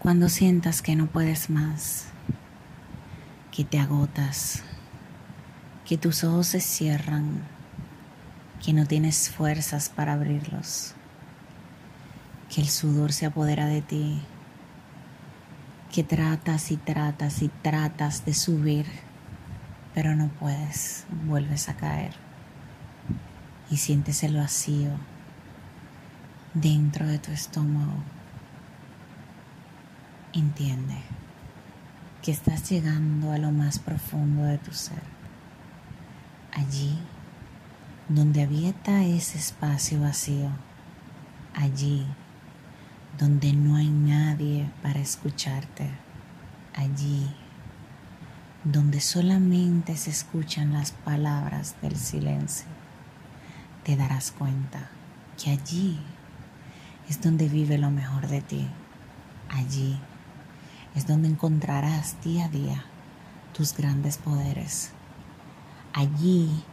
Cuando sientas que no puedes más, que te agotas, que tus ojos se cierran, que no tienes fuerzas para abrirlos, que el sudor se apodera de ti, que tratas y tratas y tratas de subir, pero no puedes, vuelves a caer y sientes el vacío dentro de tu estómago. Entiende que estás llegando a lo más profundo de tu ser. Allí donde habita ese espacio vacío. Allí donde no hay nadie para escucharte. Allí donde solamente se escuchan las palabras del silencio. Te darás cuenta que allí es donde vive lo mejor de ti. Allí es donde encontrarás día a día tus grandes poderes. Allí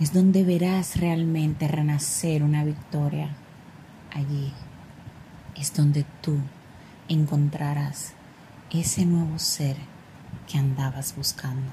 es donde verás realmente renacer una victoria. Allí es donde tú encontrarás ese nuevo ser que andabas buscando.